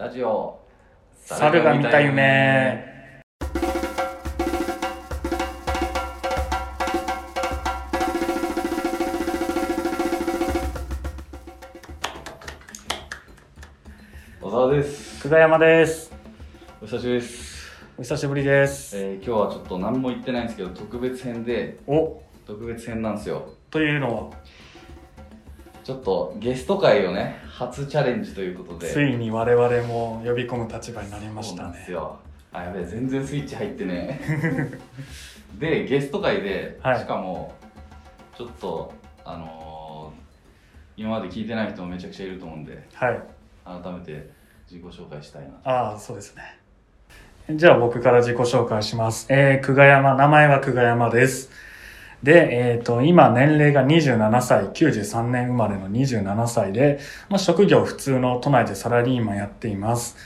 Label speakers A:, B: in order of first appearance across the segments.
A: ラジオ。
B: 猿が見た夢
A: 小沢です。
B: 久我山です。
A: お久しぶりです、
B: お久しぶりです、
A: えー、今日はちょっと何も言ってないんですけど特別編で。
B: お。
A: 特別編なんですよ。
B: というのは？
A: ちょっとゲスト会をね初チャレンジということで。
B: ついに我々も呼び込む立場になりまし
A: そう
B: たね
A: なんですよ。あやべえ全然スイッチ入ってね。でゲスト会で、
B: はい。
A: しかもちょっとあのー今まで聞いてない人もめちゃくちゃいると思うんで
B: はい。
A: 改めて自己紹介したいな
B: ああそうですね。じゃあ僕から自己紹介します。えー、久我山。名前は久我山ですで、えっ、と、今年齢が27歳、93年生まれの27歳で、まあ、職業普通の都内でサラリーマンやっています。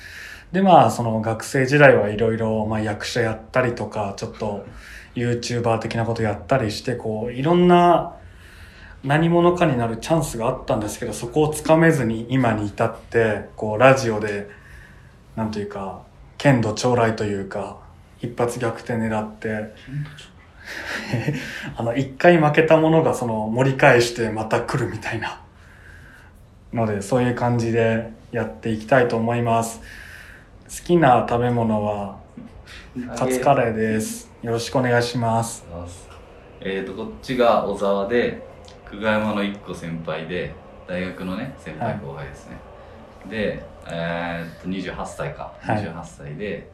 B: で、まあ、その学生時代はいろいろ、まあ、役者やったりとか、ちょっと YouTuber 的なことやったりして、こう、いろんな何者かになるチャンスがあったんですけど、そこをつかめずに今に至って、こう、ラジオで、なんというか、剣道将来というか、一発逆転狙って、あの、一回負けたものがその盛り返してまた来るみたいな。ので、そういう感じでやっていきたいと思います。好きな食べ物はカツカレーです。よろしくお願いします。
A: えーとこっちが小沢で久我山の1個先輩で大学のね先輩後輩ですね、でえー、と28歳か、
B: はい
A: 28歳で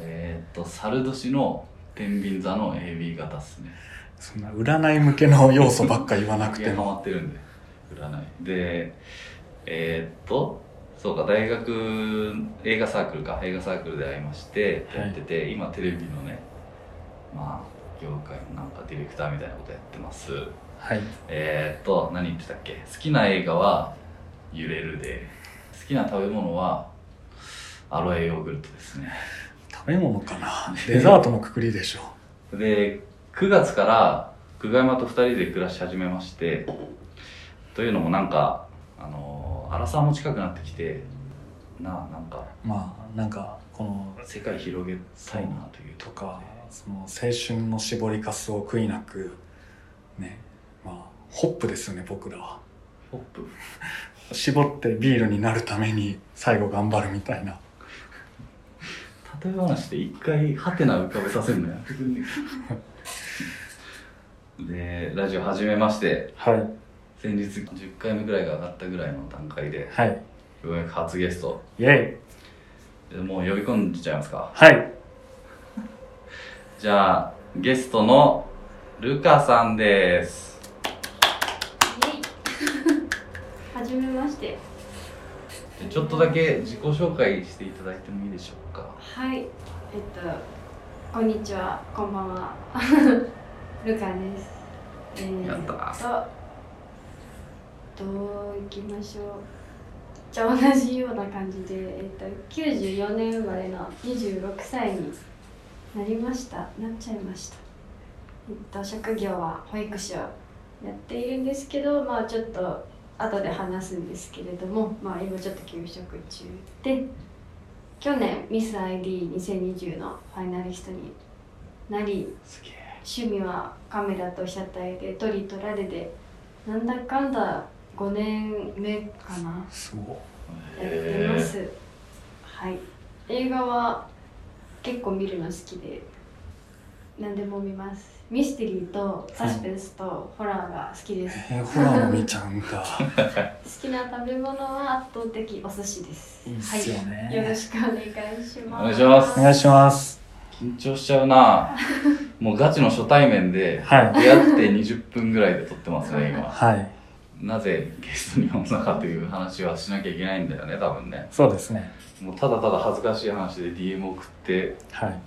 A: えー、と猿年の天秤座の AB 型っすね。
B: そんな占い向けの要素ばっか言わなくても。
A: マってるんで。占い。でえー、っとそうか大学映画サークルか。映画サークルで会いまして
B: はい
A: やってて、今テレビのねまあ業界のなんかディレクターみたいなことやってます。
B: はい。
A: えー、っと何言ってたっけ？好きな映画は「揺れる」で。好きな食べ物はアロエヨーグルトですね
B: 食べ物かなデザートのくくりでしょ。
A: で9月から久我山と2人で暮らし始めましてというのもなんかあの荒沢も近くなってきてななんか
B: まあ、なんか、この、
A: 世界広げたいなという
B: とか、その青春の絞りかすを悔いなく、ね、まあ、ホップですよね、僕らは。
A: ホップ？
B: 絞ってビールになるために最後頑張るみたいな。
A: 例え話で一回ハテナ浮かべさせるのやってくんねえかでラジオ始めまして
B: はい。
A: 先日10回目ぐらいが上がったぐらいの段階で
B: はい。
A: ようやく初ゲスト
B: イェイ。
A: でもう呼び込んじゃいますか
B: はい。
A: じゃあゲストのルカさんです
C: はじ めまして。
A: でちょっとだけ自己紹介していただいてもいいでしょうか？
C: はい。えっと、こんにちは、こんばんは。ルカです。えー、
A: やった
C: と、どういきましょう？じゃあ同じような感じで、えっと、94年生まれの26歳になりました。なっちゃいました。えっと、職業は保育士をやっているんですけど、まあちょっと後で話すんですけれども、まあ今ちょっと休職中で、去年ミス ID2020 のファイナリストになり趣味はカメラと被写体で撮り撮られでなんだかんだ5年目かな。
B: すごい。
C: やってます、はい。映画は結構見るの好きで何でも見ますミステリーとサスペンスとホラーが好きです、
B: えー、ホラーも見ちゃうんだ。
C: 好きな食べ物は圧倒的お寿司です
B: いいっすよね
C: はい、よろしくお願いします
A: お願いします
B: お願いします。
A: 緊張しちゃうな もうガチの初対面で
B: はい。
A: 出会って20分ぐらいで撮ってますね今
B: はい。
A: なぜゲストに呼んだかという話はしなきゃいけないんだよね多分ね
B: そうですね。
A: もうただただ恥ずかしい話で DM 送って
B: はい。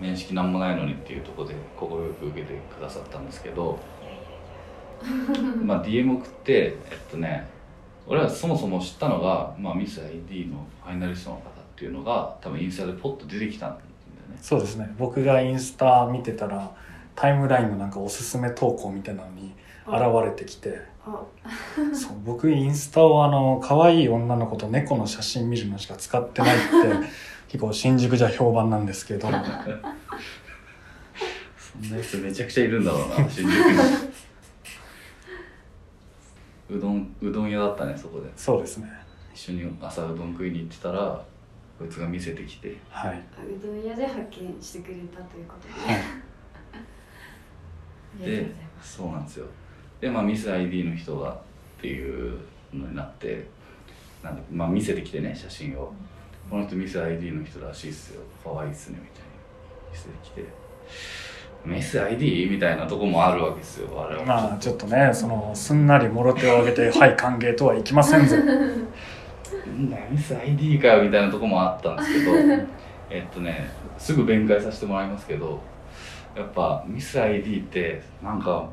A: 面識なんもないのにっていうところで快く受けてくださったんですけどまあ DM 送ってえっとね俺はそもそも知ったのが、まあ、ミス ID のファイナリストの方っていうのが多分インスタでポッと出てきたんだよね。
B: そうですね。僕がインスタ見てたら、タイムラインのなんかおすすめ投稿みたいなのに、れてきて。
C: あ。
B: そう僕インスタをあの可愛い女の子と猫の写真見るのしか使ってないって結構新宿じゃ評判なんですけど。
A: そんな人めちゃくちゃいるんだろうな 新宿に。うどんうどん屋だったねそこで。
B: そうですね。
A: 一緒に朝うどん食いに行ってたらこいつが見せてきて。
B: はい、
C: うどん屋で発見してくれたということで、
B: はい、
A: でそうなんですよ。でまあミス ID の人がっていうのになってなんで、まあ、見せてきてね写真をこの人ミス ID の人らしいっすよ。可愛いっすねみたいに見せてきて。ミス ID? みたいなとこもあるわけですよ我々。
B: まあちょっとねそのすんなりもろ手を挙げて「はい歓迎」とはいきませんぞ
A: ミス ID かよみたいなとこもあったんですけど。えっとねすぐ弁解させてもらいますけどやっぱミス ID ってなんか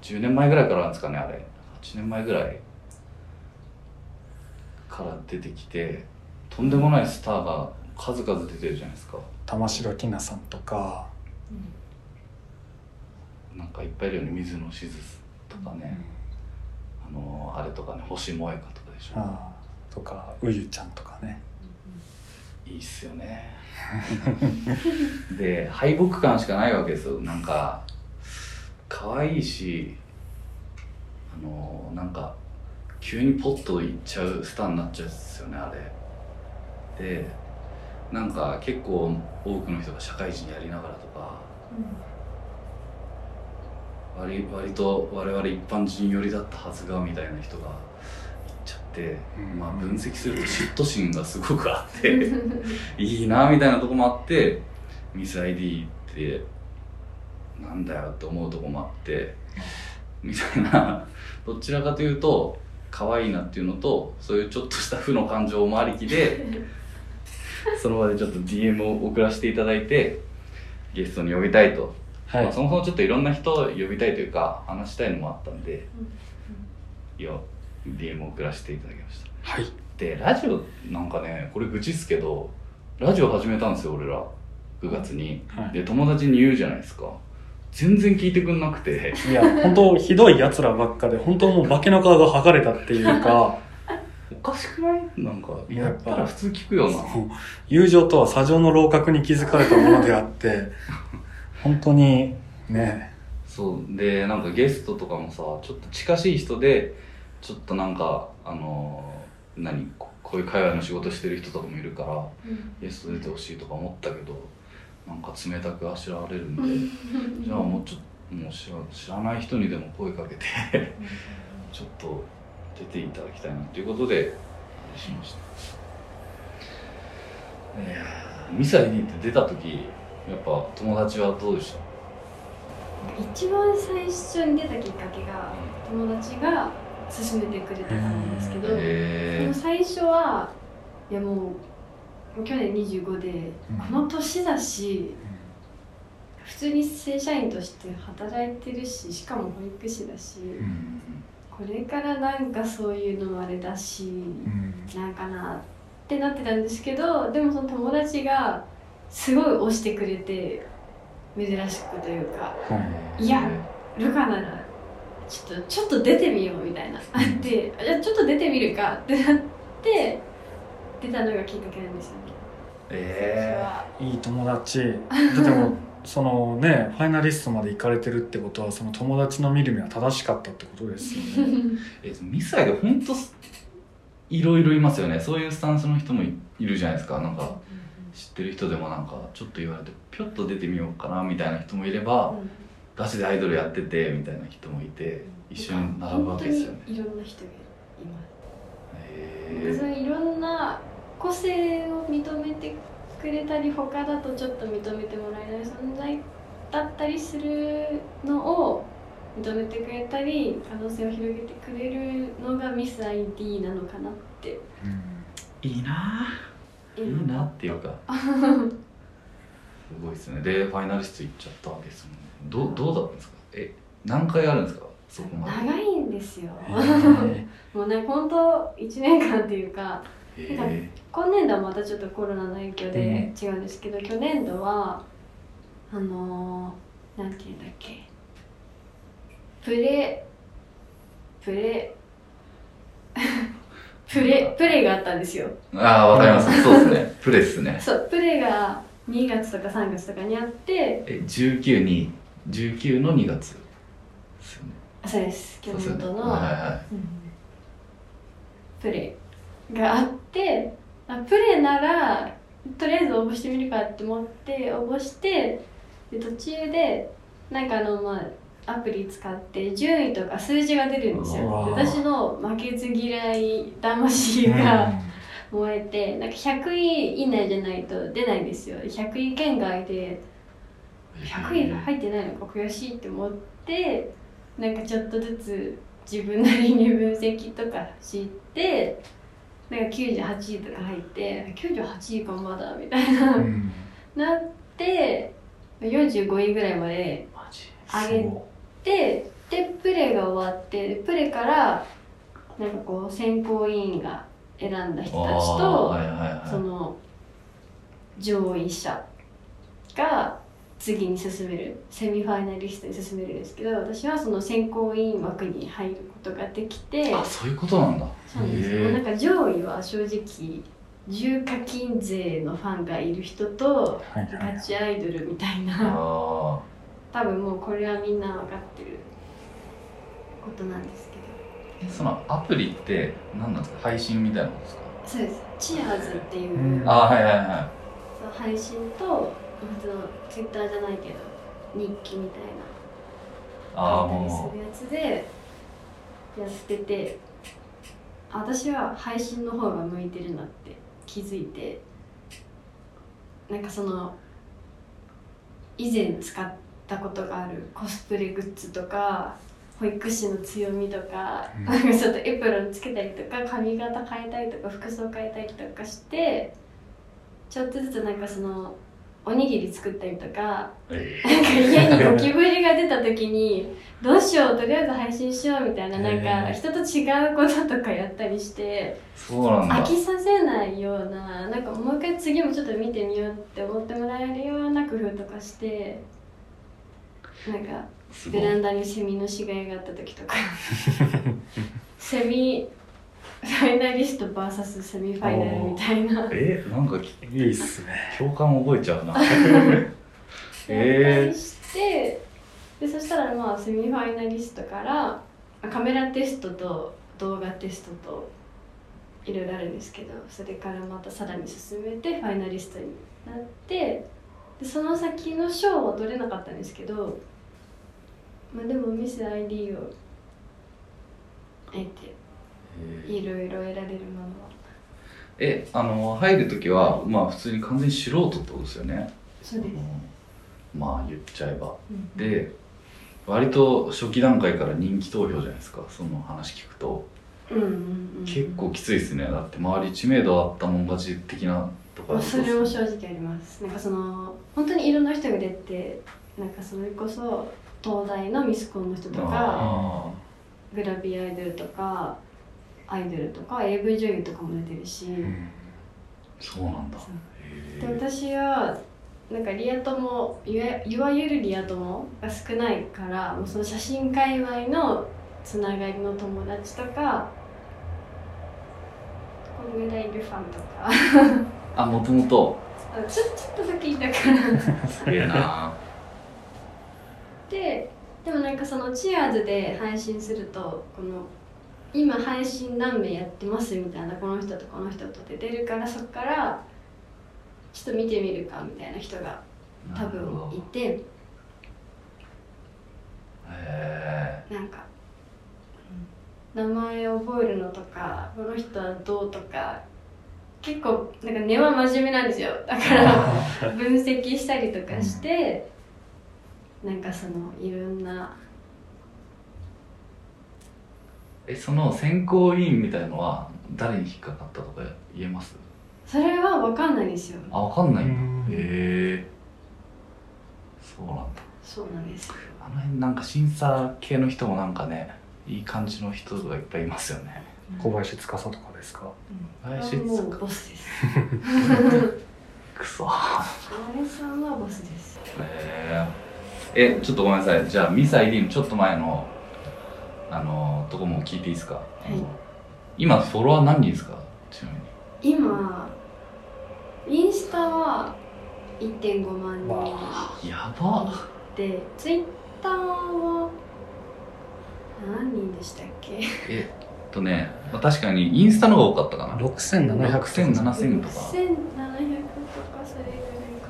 A: 10年前ぐらいからなんですかねあれ。8年前ぐらいから出てきてとんでもないスターが数々出てるじゃないですか。
B: 玉城ティナさんとか、
A: なんかいっぱいいるよね。水野しずとかね、あのあれとかね。星萌香とかでしょ。
B: あーとかうゆちゃんとかね。
A: いいっすよね。で敗北感しかないわけですよ。なんか可愛いしあのなんか急にポッといっちゃうスターになっちゃうんですよねあれでなんか結構多くの人が社会人やりながらとか割割と我々一般人寄りだったはずがみたいな人がいっちゃって、
B: うん。
A: まあ分析すると嫉妬心がすごくあって いいなみたいなとこもあってミス ID ってなんだよって思うとこもあってみたいな。どちらかというと可愛いなっていうのとそういうちょっとした負の感情もありきで その場でちょっと DM を送らせていただいてゲストに呼びたいと。
B: はい、
A: まあ、そもそもちょっといろんな人を呼びたいというか話したいのもあったんで、いや DM を送らせていただきました。
B: はい。
A: でラジオなんかねこれ愚痴っすけどラジオ始めたんですよ俺ら。9月に、
B: はい。
A: で友達に言うじゃないですか。全然聞いてくんなくて。
B: いや本当ひどいやつらばっかで本当もう化けの皮が剥がれたっていうか
A: お かしくない？なんかやったら普通聞くよな。
B: 友情とは砂上の楼閣に築かれたものであって 本当にね。
A: そう。でなんかゲストとかもさちょっと近しい人でちょっとなんかあのー何ここういう会話の仕事してる人とかもいるからゲスト出てほしいとか思ったけどなんか冷たくあしらわれるんで じゃあもうちょっともう知ら知らない人にでも声かけて ちょっと出ていただきたいなということでしました。いやー。ミサイ D って出た時やっぱ友達はどうでした？
C: 一番最初に出たきっかけが友達が勧めてくれたからなんですけど、
A: へ
C: でも最初はいやもう去年25で、
B: うん。
C: この年だし普通に正社員として働いてるししかも保育士だし、これからなんかそういうのもあれだし、
B: うん。
C: なんかなってなってたんですけどでもその友達がすごい推してくれて珍しくというかいやルカならちょっとちょっと出てみようみたいな。あってあじゃあちょっと出てみるか。ってなって出たのがきっかけなんですよね。
A: え
B: いい友達。でもそのねファイナリストまで行かれてるってことはその友達の見る目は正しかったってことですよね。
A: えミサイで本当いろいろいますよね。そういうスタンスの人もいいるじゃないですか。なんか知ってる人でもなんかちょっと言われてぴょっと出てみようかなみたいな人もいればガチでアイドルやっててみたいな人もいて一緒に並ぶわけですよね。
C: 本当にいろんな人がいます。
A: へ
C: そういういろんな個性を認めてくれたり他だとちょっと認めてもらえない存在だったりするのを認めてくれたり可能性を広げてくれるのがミス ID なのかなって。
A: えいいな。ぁいいなっていうか。すごいですね。でファイナリスト行っちゃったわけですもんね。どうどうだったんですか？え何回あるんですか？そこまで。
C: 長いんですよ。
B: へー。
C: もうね本当1年間っていうか
A: へ
C: なんか
A: え
C: 今年度はまたちょっとコロナの影響で違うんですけど、去年度はあのー、なんていうんだっけ。プレプレ プレプレがあったんですよ。
A: ああわかります。そうですね。プレっすね。
C: そうプレが2月とか3月とかにあって。
A: え19に19の2月ですよね。
C: あそうです。京
A: そうですよね。
C: 本の、
A: はいは
C: うん。プレがあってあプレならとりあえず応募してみるかって思って応募してで途中でなんかあのまあアプリ使って順位とか数字が出るんですよ。私の負けず嫌い魂が燃えて、なんか100位以内じゃないと出ないんですよ。100位圏外で100位が入ってないのか悔しいって思ってなんかちょっとずつ自分なりに分析とかしてなんか98位とか入って98位かまだみたいな、
B: うん。
C: なって45位ぐらいまで上げてでプレが終わってでプレからなんかこう選考委員が選んだ人たちと
A: はいはいはい。
C: その上位者が次に進めるセミファイナリストに進めるんですけど私はその選考委員枠に入ることができて
A: あそういうことなんだ。
C: そうなんです。なんか上位は正直重課金税のファンがいる人とガチアイドルみたいな。
A: あ
C: 多分もうこれはみんな分かってることなんですけど。
A: ーえそのアプリって何なんですか？配信みたいなのですか？
C: そうです。チアーズっていう、
B: うん。
A: あーはいはいは
C: そう配信と普通のツイッターじゃないけど日記みたいな。書いたり
A: も
C: するやつでやってて。あ私は配信の方が向いてるなって気づいて。なんかその以前使ったことがあるコスプレグッズとか保育士の強みとか、
B: うん。
C: ちょっとエプロンつけたりとか髪型変えたりとか服装変えたりとかしてちょっとずつなんかそのおにぎり作ったりとかなんか家にゴキブリが出た時にどうしようとりあえず配信しようみたいななんか人と違うこととかやったりして飽きさせないようななんかもう一回次もちょっと見てみようって思ってもらえるような工夫とかしてなんかベランダにセミの死骸があった時とか。セミファイナリスト VS セミファイナルみたいな。
A: えなんかき
B: いいっすね。
A: 共感覚えちゃうな。え
C: りして、でそしたらまあセミファイナリストからあカメラテストと動画テストといろいろあるんですけどそれからまたさらに進めてファイナリストになってでその先の賞は取れなかったんですけど、まあ、でもミス ID を得て
A: え
C: いろいろ得られるものは。
A: えあの入る時はまあ普通に完全に素人ってことですよね。
C: そうです、
A: まあ言っちゃえば。
C: うん
A: で割と初期段階から人気投票じゃないですか。その話聞くと。
C: うんうんうん、
A: 結構きついですね。だって周り知名度あったもん勝ち的なとこ
C: まあ、それも
A: し
C: 正直あります。なんかその本当にいろんな人が出てなんかそれこそ東大のミスコンの人とか
A: あ
C: グラビアアイドルとかアイドルとか AV 女優とかも出てるし、
B: うん。
A: そうなんだ。
C: で私はなんかリア友いわゆるリア友が少ないからもうその写真界隈のつながりの友達とかこんぐらいいるファンとか。
A: あもともと
C: あちょちょっとだけいたから。
A: すげえな。
C: ででもなんかそのチアーズで配信するとこの今配信何名やってますみたいなこの人とこの人とって出るからそこからちょっと見てみるかみたいな人が多分いて。
A: へ
C: なんか、名前覚えるのとかこの人はどうとか結構なんか根は真面目なんですよ。だから 分析したりとかして、なんかそのいろんな
A: えその選考委員みたいのは誰に引っかかったとか言えます？
C: それは分かんないんですよ。
A: あわかんないんだ。
B: うん。
A: へえ。そうなんだ。
C: そうなんです。よ
A: あの辺なんか審査系の人もなんかねいい感じの人がいっぱいいますよね。
B: 小林司とかですか？
A: 林
C: もう
A: 司
C: ボスです。
A: くそ。
C: 小林さんはボスです。
A: へえ。えちょっとごめんなさい。じゃあミサイリーのちょっと前のあのとこも聞いていいですか、
C: い。
A: 今フォロワー何人ですか？ちなみに。
C: 今インスタは1.5万人
A: やば。
C: でツイッターは何人でしたっけ？
A: えっとね、まあ、確かにインスタの方が多かったかな。
B: 6700
A: 6000 7000とか。
C: 1700とかそれぐらいか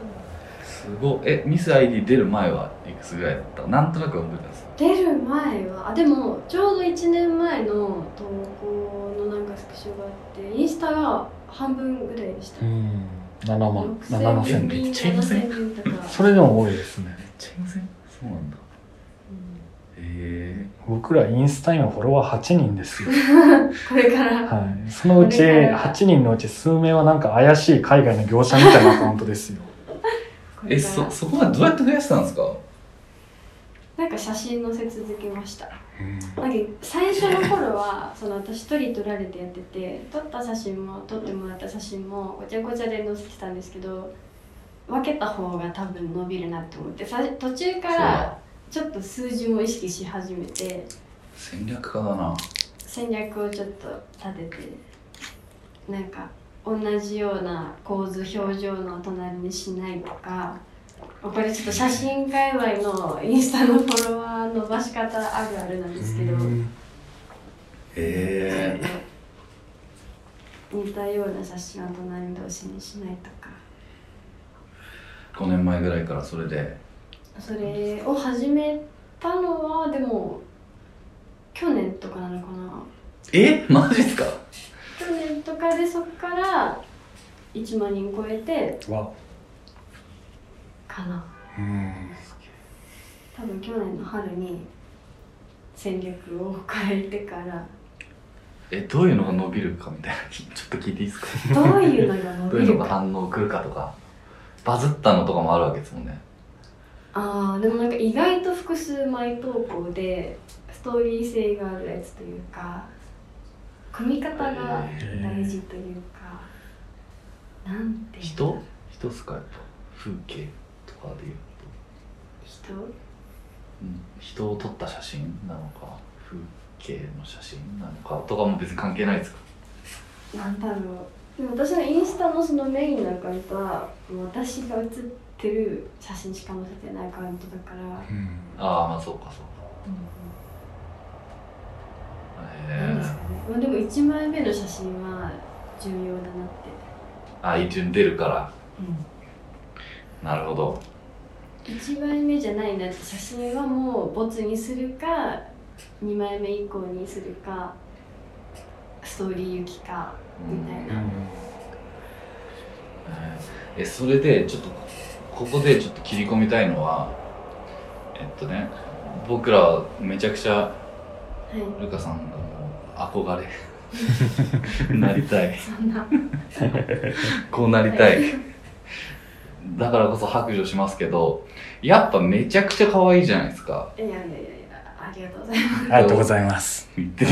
A: すごい。えミス ID 出る前はいくつぐらいだった。なんとなく覚えてます。
C: な出る前はあでもちょうど1年前の投稿のなんかスクショがあってインスタが半分ぐらいでした。
B: うん。7万。7
C: 6000
B: 7000
A: めっちゃい。ません。
C: 7000人とか
B: それでも多いですね。
A: めっちゃい。ませんそうなんだ。
C: うん。
A: へえ。
B: 僕らインスタ今フォロワー8人ですよ。
C: これから。
B: はい。そのうち
C: これから。
B: 8人のうち数名はなんか怪しい海外の業者みたいなアカウントですよ。
A: えそそこまでどうやって増やしたんですか？
C: なんか写真載せ続けました。
B: うん。
C: なんか最初の頃は その私一人撮られてやってて撮った写真も撮ってもらった写真もごちゃごちゃで載せてたんですけど分けた方が多分伸びるなって思ってさ途中からちょっと数字も意識し始めて
A: 戦略家だな。
C: 戦略をちょっと立ててなんか同じような構図表情の隣にしないとかこれちょっと写真界隈のインスタのフォロワー伸ばし方あるあるなんですけど。
B: うん。
A: へえ
C: 似たような写真を隣同士にしないとか。
A: 5年前ぐらいからそれで。
C: それを始めたのはでも去年とかなのかな。
A: え？マジっすか？
C: 去年とかでそっから1万人超えて
B: わ
C: かな。
B: うん。
C: 多分去年の春に戦略を変えてから。
A: えどういうのが伸びるかみたいな。ちょっと聞いていいですか？
C: どういうのが伸
A: どういうのが反応くるかとか。バズったのとかもあるわけですもんね。
C: あーでもなんか意外と複数枚投稿でストーリー性があるやつというか組み方が大事というか、なんていうの
A: 人？人っすか？やっぱ。風景？とかでいう
C: 人？
A: と、うん、人を撮った写真なのか風景の写真なのかとかも別に関係ないですか？
C: なんだろう。でも私のインスタのそのメインのアカウントは私が写ってる写真しか載せてないアカウントだから、
B: うん。
A: ああまあそうかそうか。へえ
C: なんですかね、まあ、でも1枚目の写真は重要だなって、
A: あ一応出るからなるほど。
C: 1枚目じゃないなって写真はもうボツにするか2枚目以降にするかストーリー行きかみたいな、
A: えそれでちょっとここでちょっと切り込みたいのはえっとね僕らはめちゃくちゃ
C: はい。
A: ルカさんが憧れ。なりたい。
C: そんな。
A: こうなりたいだからこそ白状しますけどやっぱめちゃくちゃ可愛いじゃないですか。
C: いやいやいやありがとうございます。
B: ありがとうございます。
A: 言ってる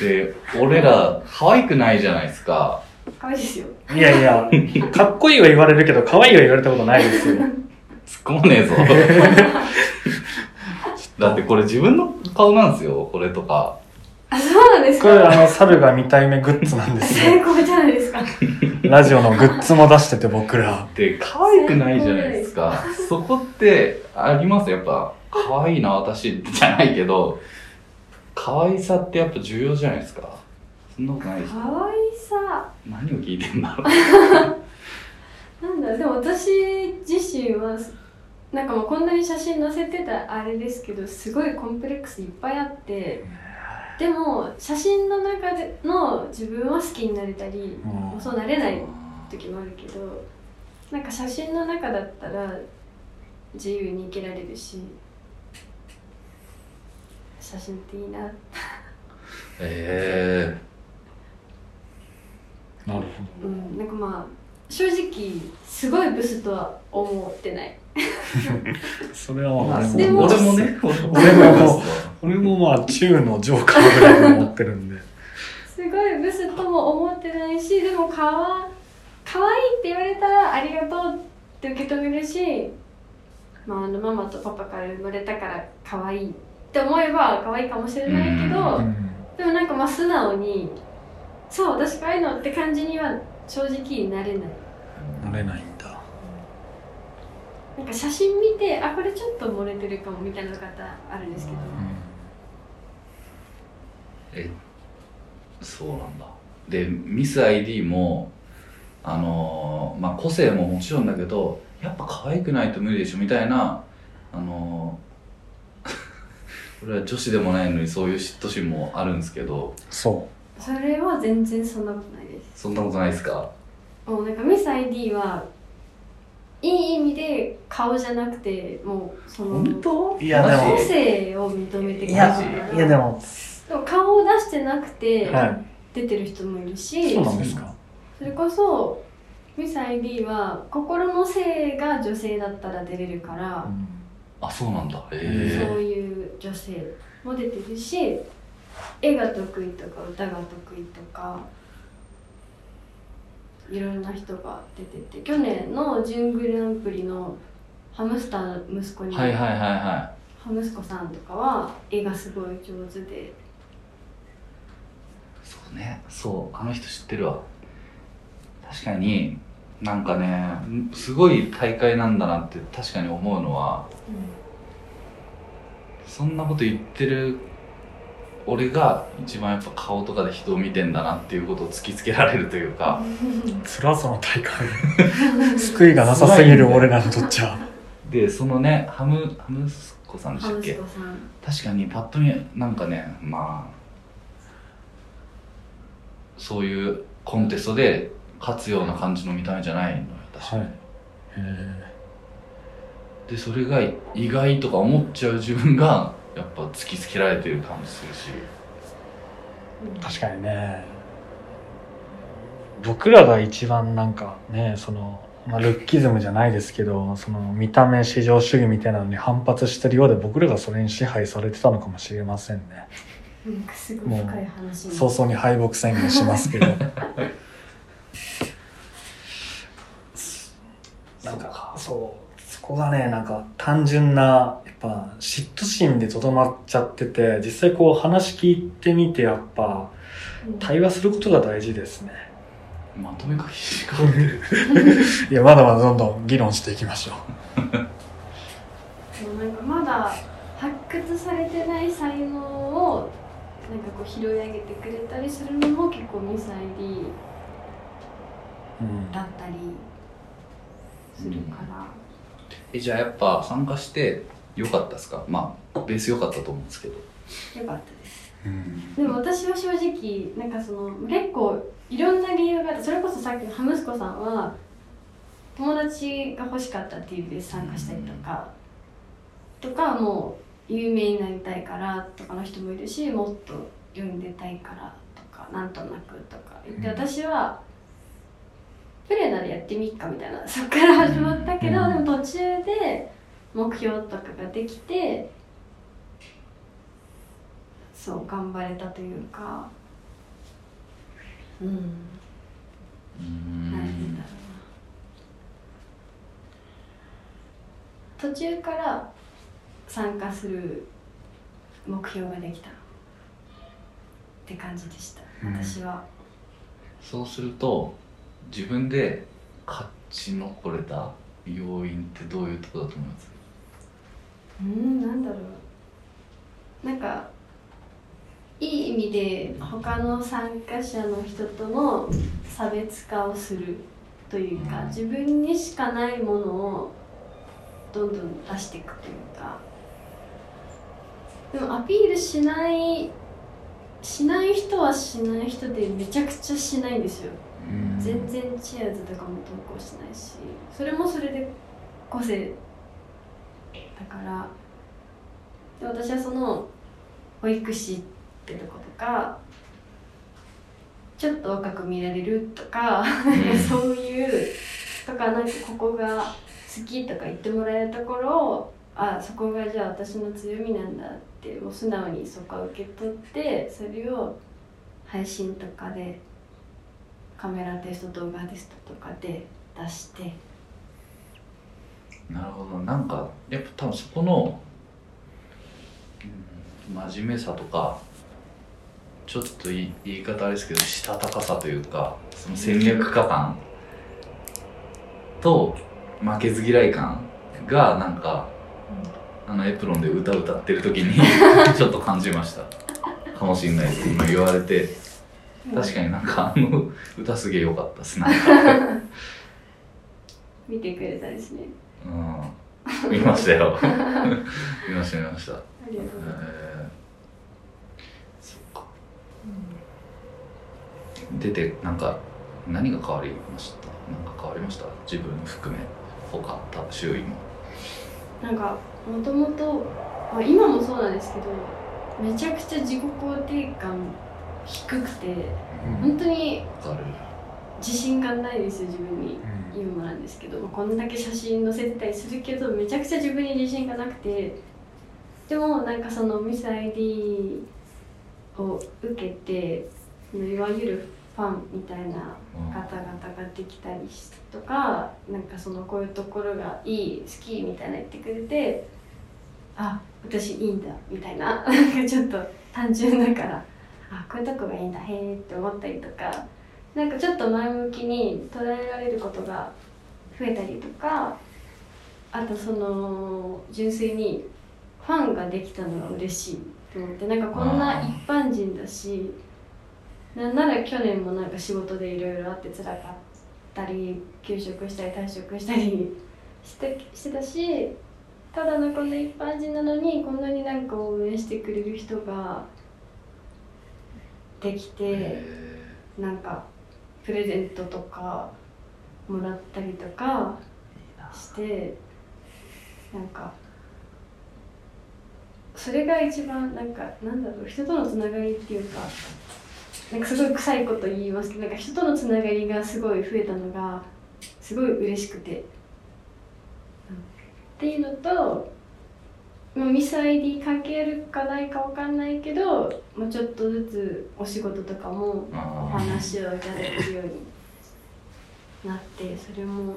A: で俺ら可愛くないじゃないですか。
C: 可愛いですよ。
B: いやいやかっこいいは言われるけど可愛いは言われたことないですよ。
A: 突っ込まねえぞ。だってこれ自分の顔なんですよこれとか
C: あそうなんです
B: これあ
C: か
B: の猿が見たい目グッズなんですよ。
C: 最高じゃないですか。
B: ラジオのグッズも出してて僕ら。
A: で可愛くないじゃないですか。そこってあります？やっぱ可愛いな私ってじゃないけど可愛さってやっぱ重要じゃないですか。そんなことないです
C: 可愛さ。
A: 何を聞いてんだろう。
C: なんだでも私自身はなんかもうこんなに写真載せてたあれですけどすごいコンプレックスいっぱいあってでも写真の中での自分は好きになれたり、
B: うん。
C: そうなれない時もあるけどなんか写真の中だったら自由に生きられるし写真っていいな。
A: え
B: なる
C: うんなんかまあ正直すごいブスとは思ってない。
B: それは
A: え
B: まあ
C: でも
A: 俺もね俺も
B: 俺も俺もまあ中のジョーカーぐらいに思ってるんで。す
C: ごいブスとも思ってないしでもかわ可愛いって言われたらありがとうって受け止めるし、まあ、あのママとパパから生まれたから可愛いっって思えば可愛いかもしれないけど、
B: うん。
C: でもなんかまあ素直にそう私可愛いのって感じには正直なれない
B: なれないんだ。
C: なんか写真見てあこれちょっと漏れてるかもみたいな方あるんですけど、
A: えそうなんだ。でミス ID もあのーまあ個性ももちろんだけどやっぱ可愛くないと無理でしょみたいなあのー 俺は女子でもないのにそういう嫉妬心もあるんですけど。
B: そ
C: それは全然そんなことないです。
A: そんなことないですか？
C: もうなんかミス ID はいい意味で顔じゃなくてもうその
A: 当？
B: いやでも
C: 個性を認めてくれる。
B: ういや
C: から
B: いやでも
C: でも顔を出してなくて
B: はい。
C: 出てる人もいるし、
B: そうなんですか？
C: それこそミス ID は心の性が女性だったら出れるから、
A: あそうなんだ。へ
C: そう
A: え
C: いう女性も出てるし絵が得意とか歌が得意とかいろんな人が出てて去年の準グランプリのハムスターの息子に、
A: はいはいはいは
C: ハムスコさんとかは絵がすごい上手で。
A: いそうね。そう。あの人知ってるわ。確かになんかねすごい大会なんだなって確かに思うのはそんなこと言ってる俺が一番やっぱ顔とかで人を見てんだなっていうことを突きつけられるというか
B: つらその大会。救いがなさすぎる俺らにとっちゃ
A: でそのねハムハムスコさんでしたっけ？確かにパッと見なんかねまあそういうコンテストで勝つような感じの見た目じゃないのよ確かに、
B: はい。へ
A: でそれが意外とか思っちゃう自分がやっぱ突きつけられてる感じするし。
B: え確かにね。僕らが一番なんかねその、まあ、ルッキズムじゃないですけどその見た目至上主義みたいなのに反発してるようで僕らがそれに支配されてたのかもしれませんね。
C: なんかすごい深い話に
B: 早々に敗北宣言しますけど なんかそうそこがねなんか単純なやっぱ嫉妬心でとどまっちゃってて実際こう話聞いてみてやっぱ
C: うん。
B: 対話することが大事ですね。
A: まとめ書きしかってる
B: いやまだまだどんどん議論していきましょう。
C: でもなんかまだ発掘されてない才能をなんかこう拾い上げてくれたりするのも結構ミス ID
B: うん。
C: だったりするから、
A: えじゃあやっぱ参加してよかったですか？まあベース良かったと思うんですけど。
C: よかったです。
B: うん。
C: でも私は正直なんかその結構いろんな理由があってそれこそさっきのハムスコさんは友達が欲しかったっていう理由で参加したりとか、とかもう有名になりたいからとかの人もいるしもっと世に出たいからとかなんとなくとか。言って、
B: うん。
C: 私はプレーならやってみっかみたいな そっから始まったけど、
B: うん。
C: でも途中で目標とかができてそう頑張れたというかうん。
A: うー
C: なん
A: ん
C: だろう。な途中から参加する目標ができた。って感じでした。
B: うん。
C: 私は、
A: そうすると自分で勝ち残れた要因ってどういうところだと思います？
C: うんなんだろう。なんかいい意味で他の参加者の人との差別化をするというか
A: うん。
C: 自分にしかないものをどんどん出していくというか。でもアピールしないしない人はしない人でめちゃくちゃしないんですよ全然チアーズとかも投稿しないしそれもそれで個性だから。で私はその保育士ってとことかちょっと若く見られるとか、そういうとかなんかここが好きとか言ってもらえるところをあそこがじゃあ私の強みなんだってもう素直にそこは受け取ってそれを配信とかでカメラテスト動画テストとかで出して。
A: なるほど。なんかやっぱ多分そこの、うん真面目さとかちょっと言い方あれですけどしたたかさというかその戦略家感と負けず嫌い感がなんかあのエプロンで歌歌ってる時に ちょっと感じました。かもしれないです。今言われて確かになんかあの歌すげえ良かったですな
C: 見てくれたですね。
A: うん。見ましたよ。見ました見ました。
C: ありがとうございます、
A: えーそっか。出てなんか何が変わりました？なんか変わりました？自分含め他た周囲も。
C: なんかもともとまあ今もそうなんですけどめちゃくちゃ自己肯定感低くて本当に自信がないですよ自分に。今もなんですけど、まあこんだけ写真載せてたりするけどめちゃくちゃ自分に自信がなくて。でもなんかそのミス ID を受けていわゆるファンみたいな方々ができたりしとかなんかそのこういうところがいい好きみたいな言ってくれてあ私いいんだみたいな。なんかちょっと単純だからあこういうとこがいいんだへえって思ったりとかなんかちょっと前向きに捉えられることが増えたりとかあとその純粋にファンができたのが嬉しいと思ってなんかこんな一般人だしなんなら去年もなんか仕事でいろいろあって辛かったり休職したり退職したり してしてたしただのこんな一般人なのにこんなになんか応援してくれる人ができて
A: え
C: なんかプレゼントとかもらったりとかしてなんかそれが一番なんかなんだろう人とのつながりっていうかなんかすごい臭いこと言いますけどなんか人とのつながりがすごい増えたのがすごい嬉しくて。っていうのと、まあ、ミス ID 関係あるかないかわかんないけどもうちょっとずつお仕事とかもお
A: あ
C: 話をいただけるようになってそれも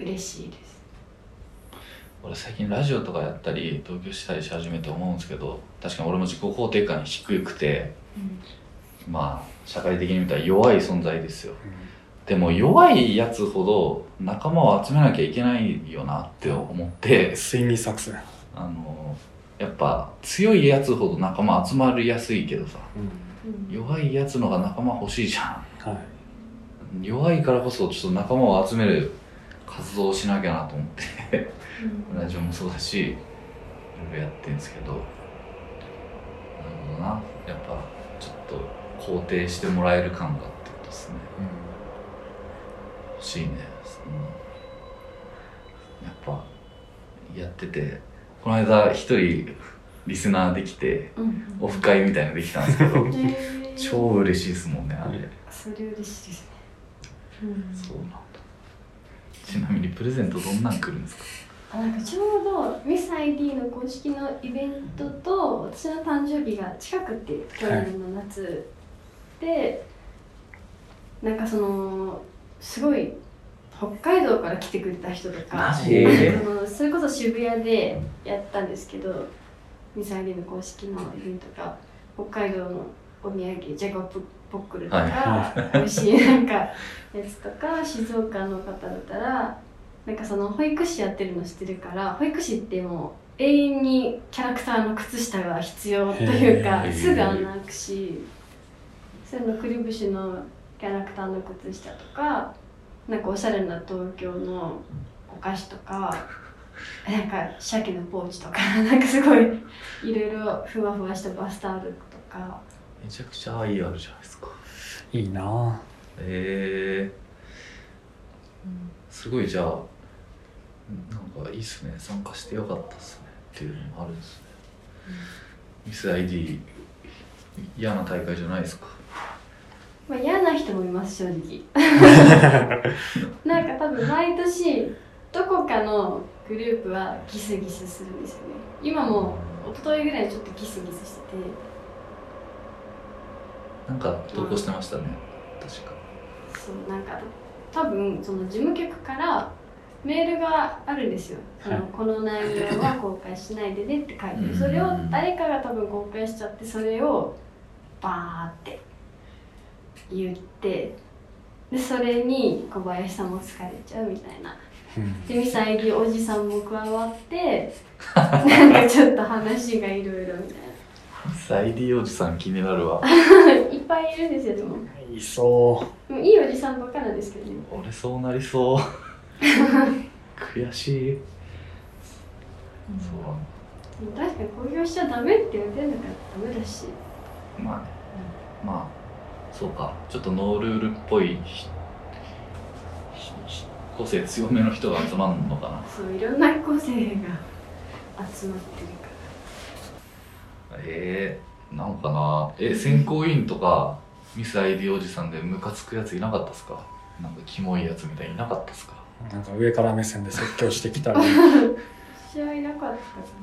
C: 嬉しいです。
A: ー俺最近ラジオとかやったり同居したりし始めて思うんですけど確かに俺も自己肯定感低くてまあ社会的に見たら弱い存在ですよ。でも弱いやつほど仲間を集めなきゃいけないよなって思って。
B: 睡眠作戦
A: あのやっぱ強いやつほど仲間集まりやすいけどさ
C: うん。
A: 弱いやつのが仲間欲しいじゃ
B: はい。
A: ん弱いからこそちょっと仲間を集める活動をしなきゃなと思って。
C: うん。
A: ラジオもそうだしいろいろやってるんですけど。なるほどな。やっぱちょっと肯定してもらえる感がってことですね。欲しいね、うん、やっぱやっててこの間一人リスナーできて
C: うん
A: オフ会みたいなのできたんですけど超嬉しいですもんねあれ。
C: それ嬉しいですね。うん。
A: そうなんだ。ちなみにプレゼントどんなん来るんですか？
C: あなんかちょうどミス ID の公式のイベントと私の誕生日が近くって去年の夏、でなんかそのすごい北海道から来てくれた人とか
A: マジ？
C: そのそれこそ渋谷でやったんですけどミス ID の公式のイベントが北海道のお土産ジャガポポックルとか、
A: は
C: 美味しいなんかやつとか静岡の方だったらなんかその保育士やってるの知ってるから保育士ってもう永遠にキャラクターの靴下が必要というかすぐ穴開くしそういうのくりぶしのキャラクターの靴下とかなんかおしゃれな東京のお菓子とかなんか鮭のポーチとか なんかすごいいろいろふわふわしたバスタオルとか。
A: めちゃくちゃ愛あるじゃないですか。
B: いいな。
A: えー、すごいじゃあなんかいいっすね。参加してよかったっすね。っていうのもあるんですね、ミス ID 嫌な大会じゃないですか
C: まあ嫌な人もいます正直。なんか多分毎年どこかのグループはギスギスするんですよね。今も一昨日ぐらいちょっとギスギスしてて。
A: なんか投稿してましたね確か。
C: そうなんか多分その事務局からメールがあるんですよ。その、
B: はい。
C: この内容は公開しないでねって書いてそれを誰かが多分公開しちゃってそれをバーって言ってでそれに小林さんも疲れちゃうみたいな。
B: うん。
C: でミサイリおじさんも加わってなんかちょっと話がいろいろみたい
D: サイディおじさん気になるわ。
C: ないっぱいいるんですよでも。
B: いそ
C: でもいいおじさんばっかなんですけどね。
D: 俺そうなりそう。悔しい。そう。
C: でも確かに公表しちゃダメって言われてるんだからダメだし。
D: まあね、まあそうか。ちょっとノールールっぽい個性強めの人が集まるのかな。
C: そういろんな個性が集まってるか
D: えー、なんかな。え選考委員とかミス ID おじさんでムカつくやついなかったっすか？なんかキモいやつみたいにいなかったっすか？
B: うなんか上から目線で説教してきたり。
C: ら 私はいなかっ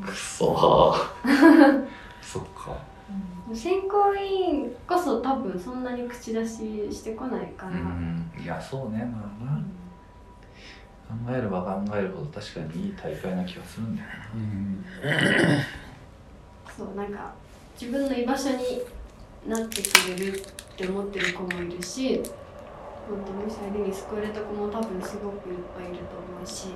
C: たか
D: くそー。そっか
C: な選考委員こそ多分そん。なに口出ししてこないか
D: う
C: ら、
D: ん。いやそうね。まあな考えれば考えるほど確かにいい大会な気がするんだよな。
B: うん。
C: そうなんか自分の居場所になってくれるって思ってる子もいるし本当にサイドに救われた子も多分すごくいっぱいいると思うし、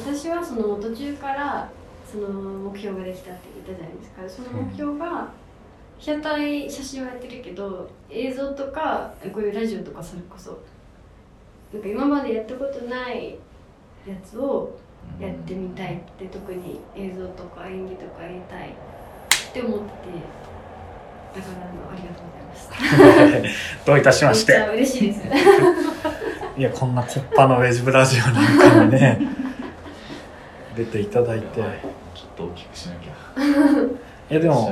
C: 私はその途中からその目標ができたって言ったじゃないですか。その目標が被写体写真はやってるけど映像とかこういうラジオとかそれこそなんか今までやったことないやつをやってみたいって特に映像とか演技とかやりたいって思っててだからあのありがとうございます。
B: どういたしまし
C: て。嬉しいです。
B: いやこんなコッパのウェジブラジオなんかにね出ていただいて。い。
D: ちょっと大きくしなきゃ。
B: やでも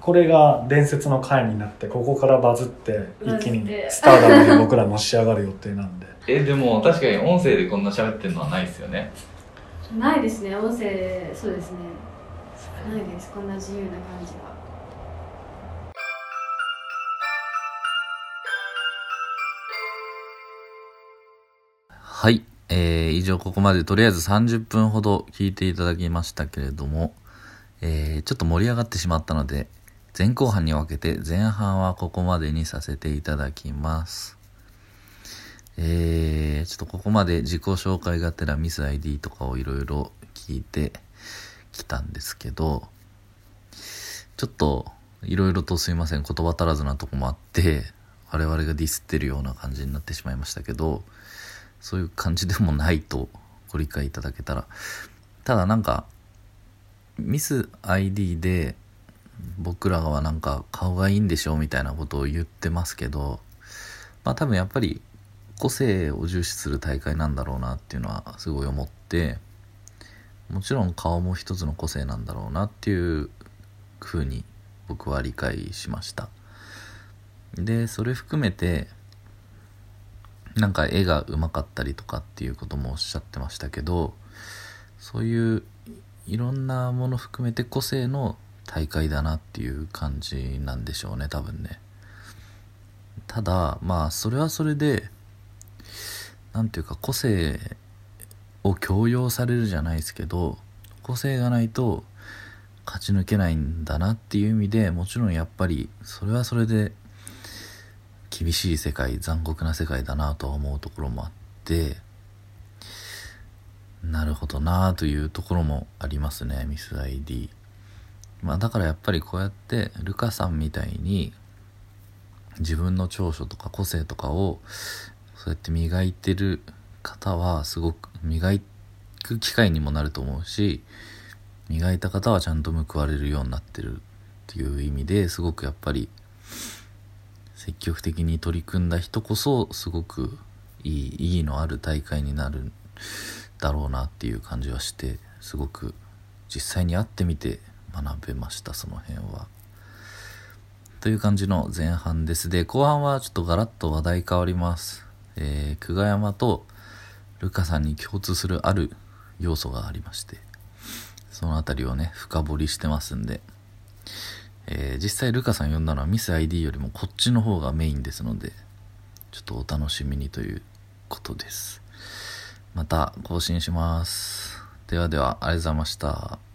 B: これが伝説の回になってここからバズって一気にスターダムに僕らのし上がる予定なんで。
D: えでも確かに音声でこんな喋ってるのはないですよね。
C: ないですね。音声そうですね。ないです。こんな自由な感じは。
A: はい。えー、以上ここまでとりあえず30分ほど聞いていただきましたけれども、えー、ちょっと盛り上がってしまったので、前後半に分けて前半はここまでにさせていただきます。えー、ちょっとここまで自己紹介がてらミス ID とかをいろいろ聞いてきたんですけど、ちょっといろいろとすいません、言葉足らずなとこもあって、我々がディスってるような感じになってしまいましたけど、そういう感じでもないとご理解いただけたら。ただなんか、ミス ID で僕らはなんか顔がいいんでしょうみたいなことを言ってますけど、まあ多分やっぱり個性を重視する大会なんだろうなっていうのはすごい思って、もちろん顔も一つの個性なんだろうなっていう風に僕は理解しました。で、それ含めて、なんか絵がうまかったりとかっていうこともおっしゃってましたけどそういういろんなもの含めて個性の大会だなっていう感じなんでしょうね多分ね。ただまあそれはそれでなんていうか個性を強要されるじゃないですけど個性がないと勝ち抜けないんだなっていう意味でもちろんやっぱりそれはそれで厳しい世界残酷な世界だなとは思うところもあってなるほどなというところもありますねミス ID まあだからやっぱりこうやってルカさんみたいに自分の長所とか個性とかをそうやって磨いてる方はすごく磨く機会にもなると思うし磨いた方はちゃんと報われるようになってるっていう意味ですごくやっぱり積極的に取り組んだ人こそすごくいい意義のある大会になるだろうなっていう感じはしてすごく実際に会ってみて学べましたその辺は。という感じの前半ですで後半はちょっとガラッと話題変わります。えー、久我山とルカさんに共通するある要素がありましてその辺りをね深掘りしてますんでえー実際ルカさん呼んだのはミス ID よりもこっちの方がメインですのでちょっとお楽しみにということです。また更新します。ではではありがとうございました。